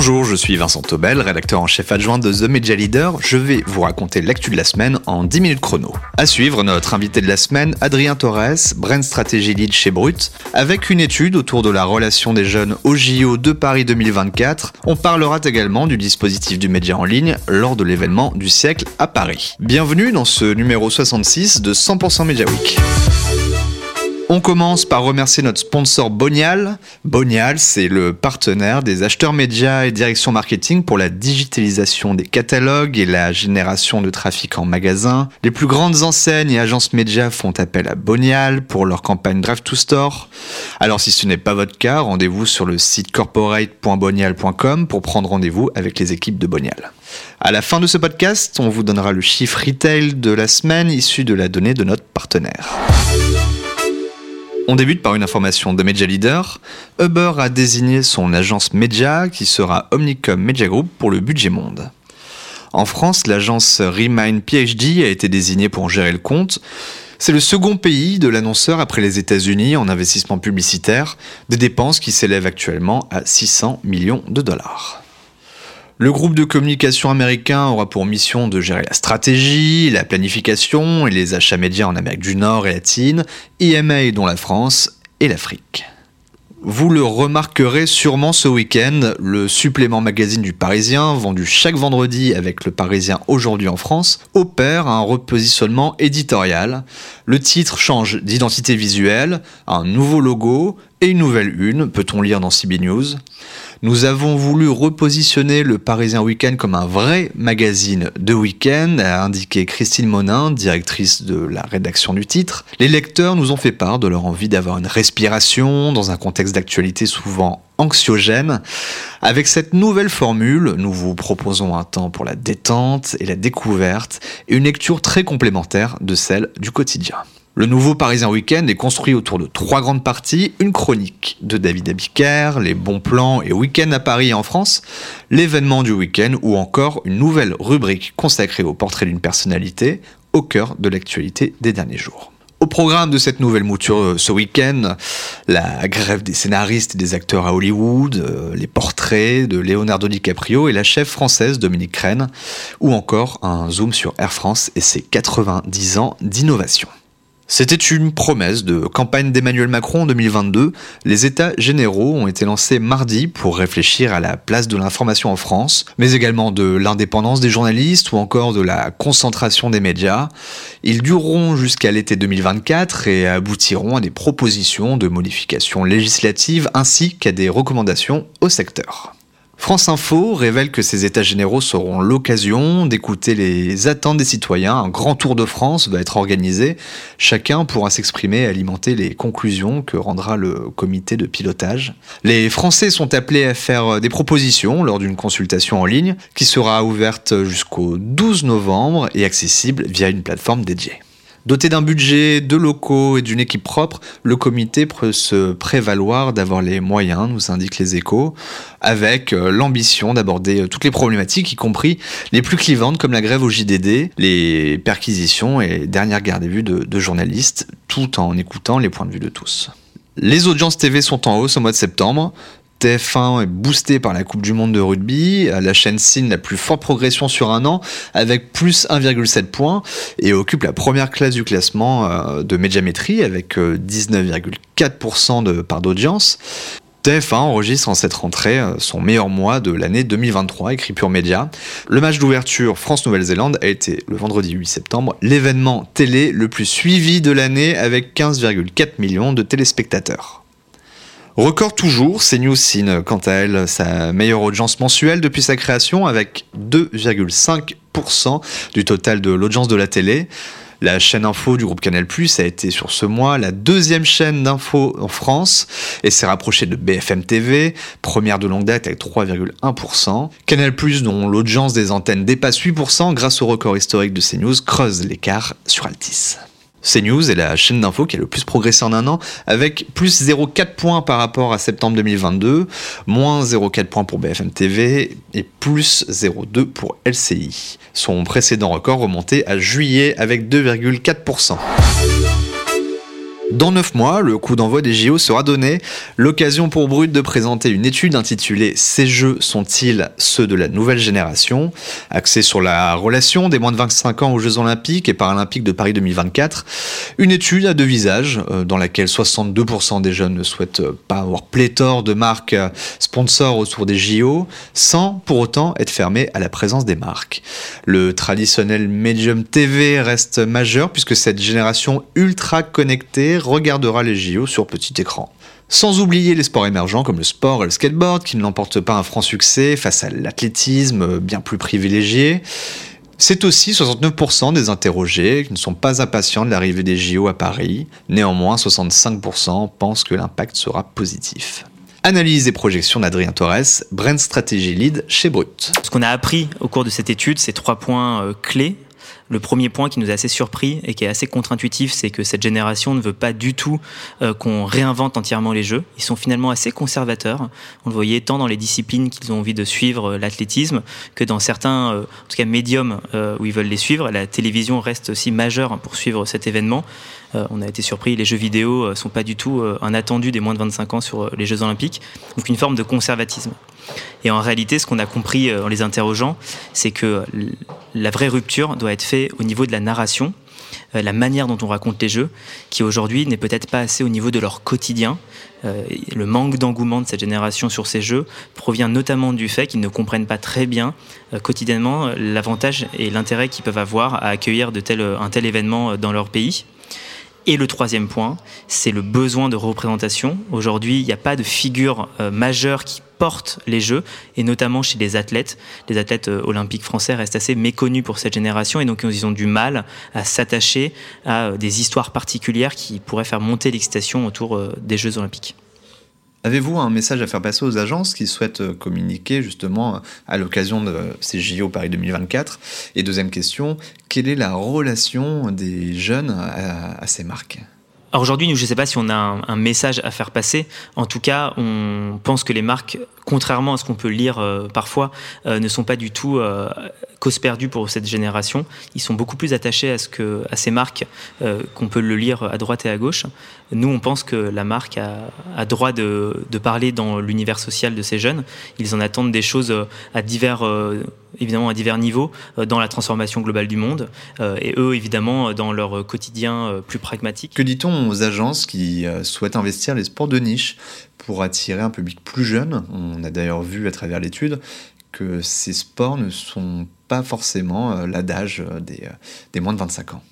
Bonjour, je suis Vincent Tobel, rédacteur en chef adjoint de The Media Leader. Je vais vous raconter l'actu de la semaine en 10 minutes chrono. À suivre, notre invité de la semaine, Adrien Torres, Brand Strategy Lead chez Brut, avec une étude autour de la relation des jeunes au JO de Paris 2024. On parlera également du dispositif du média en ligne lors de l'événement du siècle à Paris. Bienvenue dans ce numéro 66 de 100% Media Week. On commence par remercier notre sponsor Bonial. Bonial, c'est le partenaire des acheteurs médias et direction marketing pour la digitalisation des catalogues et la génération de trafic en magasin. Les plus grandes enseignes et agences médias font appel à Bonial pour leur campagne Drive to Store. Alors si ce n'est pas votre cas, rendez-vous sur le site corporate.bonial.com pour prendre rendez-vous avec les équipes de Bonial. À la fin de ce podcast, on vous donnera le chiffre retail de la semaine issu de la donnée de notre partenaire. On débute par une information de Media Leader. Uber a désigné son agence média qui sera Omnicom Media Group pour le budget monde. En France, l'agence Remind PhD a été désignée pour gérer le compte. C'est le second pays de l'annonceur après les États-Unis en investissement publicitaire, des dépenses qui s'élèvent actuellement à 600 millions de dollars. Le groupe de communication américain aura pour mission de gérer la stratégie, la planification et les achats médias en Amérique du Nord et latine, IMA dont la France et l'Afrique. Vous le remarquerez sûrement ce week-end, le supplément magazine du Parisien, vendu chaque vendredi avec le Parisien aujourd'hui en France, opère un repositionnement éditorial. Le titre change d'identité visuelle, un nouveau logo et une nouvelle une, peut-on lire dans CB News. Nous avons voulu repositionner le Parisien Week-end comme un vrai magazine de week-end, a indiqué Christine Monin, directrice de la rédaction du titre. Les lecteurs nous ont fait part de leur envie d'avoir une respiration dans un contexte d'actualité souvent anxiogène. Avec cette nouvelle formule, nous vous proposons un temps pour la détente et la découverte et une lecture très complémentaire de celle du quotidien. Le nouveau Parisien Week-end est construit autour de trois grandes parties, une chronique de David Abiker, les bons plans et week-end à Paris et en France, l'événement du week-end ou encore une nouvelle rubrique consacrée au portrait d'une personnalité au cœur de l'actualité des derniers jours. Au programme de cette nouvelle mouture euh, ce week-end, la grève des scénaristes et des acteurs à Hollywood, euh, les portraits de Leonardo DiCaprio et la chef française Dominique Crène, ou encore un zoom sur Air France et ses 90 ans d'innovation. C'était une promesse de campagne d'Emmanuel Macron en 2022. Les États généraux ont été lancés mardi pour réfléchir à la place de l'information en France, mais également de l'indépendance des journalistes ou encore de la concentration des médias. Ils dureront jusqu'à l'été 2024 et aboutiront à des propositions de modifications législatives ainsi qu'à des recommandations au secteur. France Info révèle que ces États généraux seront l'occasion d'écouter les attentes des citoyens. Un grand tour de France va être organisé. Chacun pourra s'exprimer et alimenter les conclusions que rendra le comité de pilotage. Les Français sont appelés à faire des propositions lors d'une consultation en ligne qui sera ouverte jusqu'au 12 novembre et accessible via une plateforme dédiée. Doté d'un budget, de locaux et d'une équipe propre, le comité peut se prévaloir d'avoir les moyens, nous indiquent les échos, avec euh, l'ambition d'aborder euh, toutes les problématiques, y compris les plus clivantes comme la grève au JDD, les perquisitions et dernières gardes à vue de, de journalistes, tout en écoutant les points de vue de tous. Les audiences TV sont en hausse au mois de septembre. TF1 est boosté par la Coupe du Monde de rugby. La chaîne signe la plus forte progression sur un an avec plus 1,7 points et occupe la première classe du classement euh, de médiamétrie avec 19,4% de part d'audience. TF1 enregistre en cette rentrée euh, son meilleur mois de l'année 2023, écrit Pure Média. Le match d'ouverture France-Nouvelle-Zélande a été le vendredi 8 septembre l'événement télé le plus suivi de l'année avec 15,4 millions de téléspectateurs. Record toujours, CNews signe quant à elle sa meilleure audience mensuelle depuis sa création avec 2,5% du total de l'audience de la télé. La chaîne info du groupe Canal a été sur ce mois la deuxième chaîne d'info en France et s'est rapprochée de BFM TV, première de longue date avec 3,1%. Canal dont l'audience des antennes dépasse 8% grâce au record historique de CNews, creuse l'écart sur Altis. CNews est la chaîne d'info qui a le plus progressé en un an, avec plus 0,4 points par rapport à septembre 2022, moins 0,4 points pour BFM TV et plus 0,2 pour LCI. Son précédent record remontait à juillet avec 2,4%. Dans 9 mois, le coup d'envoi des JO sera donné. L'occasion pour Brut de présenter une étude intitulée Ces jeux sont-ils ceux de la nouvelle génération? Axée sur la relation des moins de 25 ans aux Jeux Olympiques et Paralympiques de Paris 2024. Une étude à deux visages, euh, dans laquelle 62% des jeunes ne souhaitent pas avoir pléthore de marques sponsors autour des JO, sans pour autant être fermés à la présence des marques. Le traditionnel Medium TV reste majeur puisque cette génération ultra connectée regardera les JO sur petit écran. Sans oublier les sports émergents comme le sport et le skateboard qui ne l'emportent pas un franc succès face à l'athlétisme bien plus privilégié. C'est aussi 69% des interrogés qui ne sont pas impatients de l'arrivée des JO à Paris. Néanmoins, 65% pensent que l'impact sera positif. Analyse et projection d'Adrien Torres, Brand Strategy Lead chez Brut. Ce qu'on a appris au cours de cette étude, c'est trois points euh, clés le premier point qui nous a assez surpris et qui est assez contre-intuitif, c'est que cette génération ne veut pas du tout euh, qu'on réinvente entièrement les jeux. Ils sont finalement assez conservateurs. On le voyait tant dans les disciplines qu'ils ont envie de suivre euh, l'athlétisme que dans certains, euh, en tout cas médiums, où ils veulent les suivre. La télévision reste aussi majeure pour suivre cet événement. On a été surpris, les jeux vidéo sont pas du tout un attendu des moins de 25 ans sur les Jeux Olympiques. Donc une forme de conservatisme. Et en réalité, ce qu'on a compris en les interrogeant, c'est que la vraie rupture doit être faite au niveau de la narration, euh, la manière dont on raconte les jeux, qui aujourd'hui n'est peut-être pas assez au niveau de leur quotidien. Euh, le manque d'engouement de cette génération sur ces jeux provient notamment du fait qu'ils ne comprennent pas très bien euh, quotidiennement l'avantage et l'intérêt qu'ils peuvent avoir à accueillir un tel événement dans leur pays. Et le troisième point, c'est le besoin de représentation. Aujourd'hui, il n'y a pas de figure majeure qui portent les Jeux, et notamment chez les athlètes. Les athlètes euh, olympiques français restent assez méconnus pour cette génération, et donc ils ont du mal à s'attacher à euh, des histoires particulières qui pourraient faire monter l'excitation autour euh, des Jeux olympiques. Avez-vous un message à faire passer aux agences qui souhaitent communiquer justement à l'occasion de ces JO Paris 2024 Et deuxième question, quelle est la relation des jeunes à, ces marques? Alors aujourd'hui, je ne sais pas si on a un, message à faire passer. En tout cas, on pense que les marques, contrairement à ce qu'on peut lire euh, parfois, euh, ne sont pas du tout euh, cause perdue pour cette génération. Ils sont beaucoup plus attachés à, ces marques qu'on peut le lire à droite et à gauche. Nous, on pense que la marque a, droit de, parler dans l'univers social de ces jeunes. Ils en attendent des choses à divers évidemment à divers niveaux euh, dans la transformation globale du monde euh, et eux évidemment dans leur quotidien euh, plus pragmatique. Que dit-on aux agences qui souhaitent investir les sports de niche pour attirer un public plus jeune? On a d'ailleurs vu à travers l'étude que ces sports ne sont pas forcément l'adage des, des moins de 25 ans.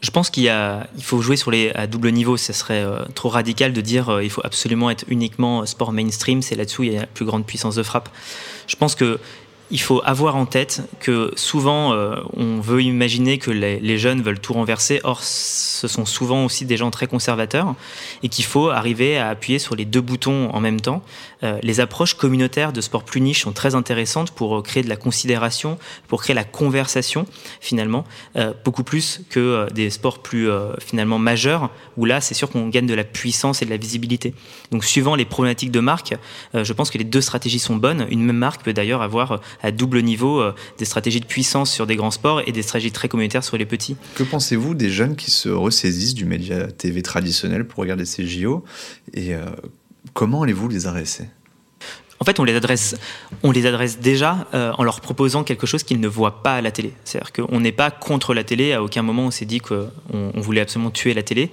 Je pense qu'il il faut jouer sur les à double niveau. Ce serait trop radical de dire qu'il il faut absolument être uniquement sport mainstream. C'est là-dessous il y a la plus grande puissance de frappe. Je pense que il faut avoir en tête que souvent, euh, on veut imaginer que les, jeunes veulent tout renverser. Or, ce sont souvent aussi des gens très conservateurs et qu'il faut arriver à appuyer sur les deux boutons en même temps. Euh, les approches communautaires de sport plus niche sont très intéressantes pour créer de la considération, pour créer la conversation finalement, euh, beaucoup plus que des sports plus finalement majeurs où là, c'est sûr qu'on gagne de la puissance et de la visibilité. Donc, suivant les problématiques de marque, je pense que les deux stratégies sont bonnes. Une même marque peut d'ailleurs avoir à double niveau euh, des stratégies de puissance sur des grands sports et des stratégies très communautaires sur les petits. Que pensez-vous des jeunes qui se ressaisissent du média TV traditionnel pour regarder ces JO et euh, comment allez-vous les adresser? En fait, on les adresse, on les adresse déjà euh, en leur proposant quelque chose qu'ils ne voient pas à la télé. C'est-à-dire qu'on n'est pas contre la télé. À aucun moment on s'est dit qu'on on voulait absolument tuer la télé.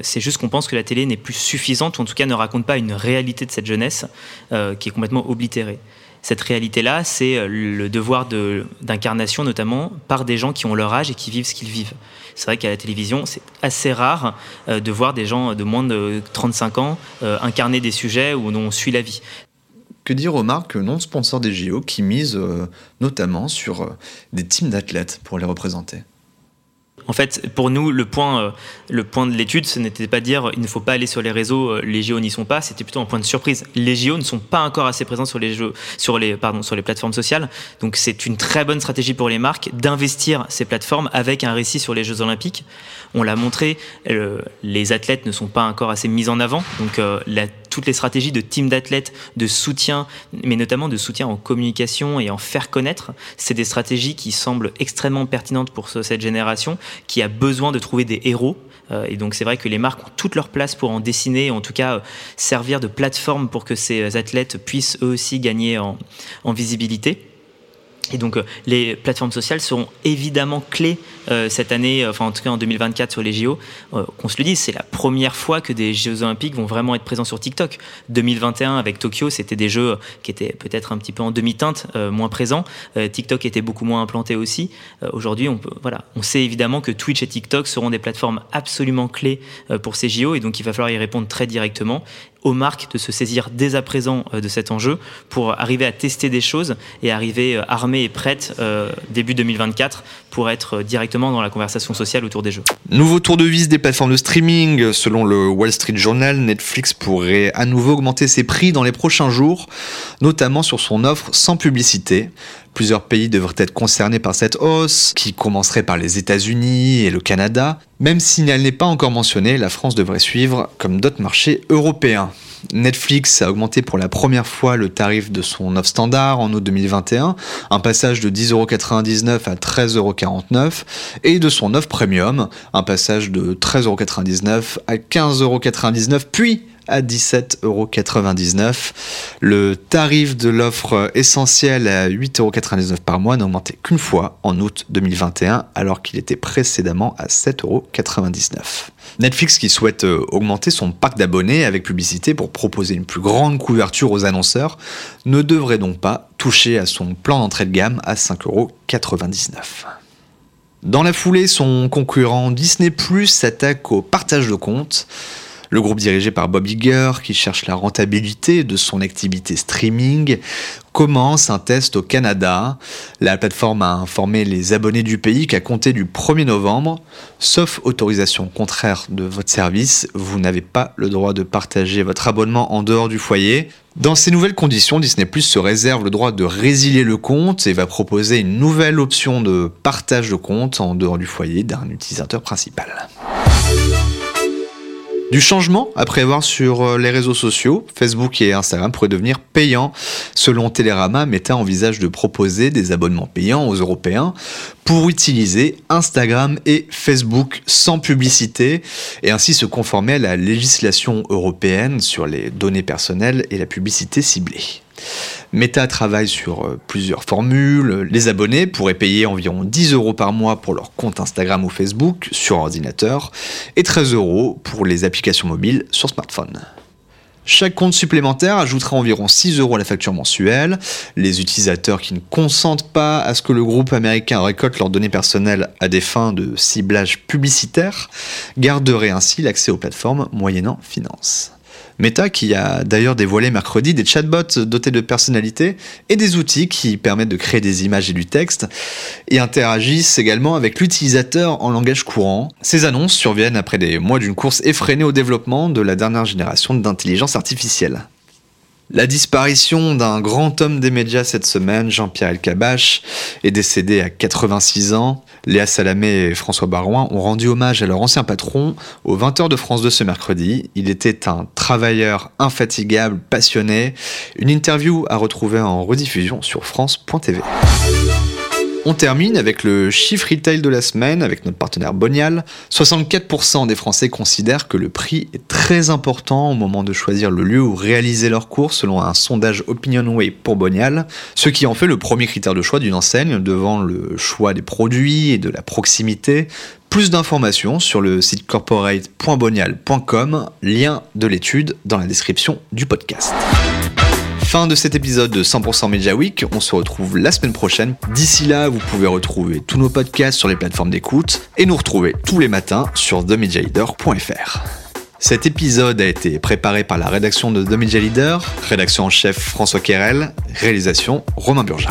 c'est juste qu'on pense que la télé n'est plus suffisante, ou en tout cas ne raconte pas une réalité de cette jeunesse qui est complètement oblitérée cette réalité-là, c'est euh, le devoir d'incarnation, notamment par des gens qui ont leur âge et qui vivent ce qu'ils vivent. C'est vrai qu'à la télévision, c'est assez rare euh, de voir des gens de moins de 35 ans euh, incarner des sujets où on suit la vie. Que dire aux marques non sponsors des JO qui misent notamment sur des teams d'athlètes pour les représenter? En fait, pour nous, le point, euh, le point de l'étude, ce n'était pas dire il ne faut pas aller sur les réseaux, euh, les JO n'y sont pas, c'était plutôt un point de surprise. Les JO ne sont pas encore assez présents sur les, jeux, sur les, pardon, sur les plateformes sociales, donc c'est une très bonne stratégie pour les marques d'investir ces plateformes avec un récit sur les Jeux Olympiques. On l'a montré, les athlètes ne sont pas encore assez mis en avant, donc euh, toutes les stratégies de team d'athlètes, de soutien, mais notamment de soutien en communication et en faire connaître, c'est des stratégies qui semblent extrêmement pertinentes pour cette génération qui a besoin de trouver des héros et donc c'est vrai que les marques ont toute leur place pour en dessiner, en tout cas servir de plateforme pour que ces athlètes puissent eux aussi gagner en, en visibilité. Et donc euh, les plateformes sociales seront évidemment clés euh, cette année, enfin en tout cas en 2024 sur les JO. Euh, qu'on se le dise, c'est la première fois que des Jeux olympiques vont vraiment être présents sur TikTok. 2021 avec Tokyo, c'était des jeux qui étaient peut-être un petit peu en demi-teinte, moins présents. TikTok était beaucoup moins implanté aussi. Aujourd'hui, on sait évidemment que Twitch et TikTok seront des plateformes absolument clés pour ces JO et donc il va falloir y répondre très directement aux marques de se saisir dès à présent euh, de cet enjeu pour arriver à tester des choses et arriver euh, armées et prêtes euh, début 2024 pour être directement dans la conversation sociale autour des jeux. Nouveau tour de vis des plateformes de streaming. Selon le Wall Street Journal, Netflix pourrait à nouveau augmenter ses prix dans les prochains jours, notamment sur son offre sans publicité. Plusieurs pays devraient être concernés par cette hausse, qui commencerait par les États-Unis et le Canada. Même si elle n'est pas encore mentionnée, la France devrait suivre comme d'autres marchés européens. Netflix a augmenté pour la première fois le tarif de son offre standard en août 2021, un passage de 10,99€ à 13,49€ et de son offre premium, un passage de 13,99€ à 15,99€ puis à 17,99€. Le tarif de l'offre essentielle à 8,99€ par mois n'a augmenté qu'une fois en août 2021 alors qu'il était précédemment à 7,99€. Netflix qui souhaite euh, augmenter son parc d'abonnés avec publicité pour proposer une plus grande couverture aux annonceurs ne devrait donc pas toucher à son plan d'entrée de gamme à 5,99€. Dans la foulée, son concurrent Disney Plus s'attaque au partage de comptes. Le groupe dirigé par Bob Iger, qui cherche la rentabilité de son activité streaming, commence un test au Canada. La plateforme a informé les abonnés du pays qu'à compter du 1er novembre, sauf autorisation contraire de votre service, vous n'avez pas le droit de partager votre abonnement en dehors du foyer. Dans ces nouvelles conditions, Disney Plus se réserve le droit de résilier le compte et va proposer une nouvelle option de partage de compte en dehors du foyer d'un utilisateur principal. Du changement à prévoir sur euh, les réseaux sociaux, Facebook et Instagram pourraient devenir payants. Selon Télérama, Meta envisage de proposer des abonnements payants aux Européens pour utiliser Instagram et Facebook sans publicité et ainsi se conformer à la législation européenne sur les données personnelles et la publicité ciblée. Meta travaille sur euh, plusieurs formules. Les abonnés pourraient payer environ 10 euros par mois pour leur compte Instagram ou Facebook sur ordinateur et 13 euros pour les applications mobiles sur smartphone. Chaque compte supplémentaire ajoutera environ 6 euros à la facture mensuelle. Les utilisateurs qui ne consentent pas à ce que le groupe américain récolte leurs données personnelles à des fins de ciblage publicitaire garderaient ainsi l'accès aux plateformes moyennant finance. Meta qui a d'ailleurs dévoilé mercredi des chatbots dotés de personnalité et des outils qui permettent de créer des images et du texte et interagissent également avec l'utilisateur en langage courant. Ces annonces surviennent après des mois d'une course effrénée au développement de la dernière génération d'intelligence artificielle. La disparition d'un grand homme des médias cette semaine, Jean-Pierre Elkabach, est décédé à 86 ans. Léa Salamé et François Barouin ont rendu hommage à leur ancien patron aux 20h de France 2 ce mercredi. Il était un travailleur infatigable, passionné. Une interview à retrouver en rediffusion sur France.tv. On termine avec le chiffre retail de la semaine avec notre partenaire Bonial. 64% des Français considèrent que le prix est très important au moment de choisir le lieu où réaliser leurs courses selon un sondage OpinionWay pour Bonial, ce qui en fait le premier critère de choix d'une enseigne devant le choix des produits et de la proximité. Plus d'informations sur le site corporate.bonial.com, lien de l'étude dans la description du podcast. Fin de cet épisode de 100% Media Week. On se retrouve la semaine prochaine. D'ici là, vous pouvez retrouver tous nos podcasts sur les plateformes d'écoute et nous retrouver tous les matins sur themedialeader.fr. Cet épisode a été préparé par la rédaction de The rédaction en chef François Querel, réalisation Romain Burja.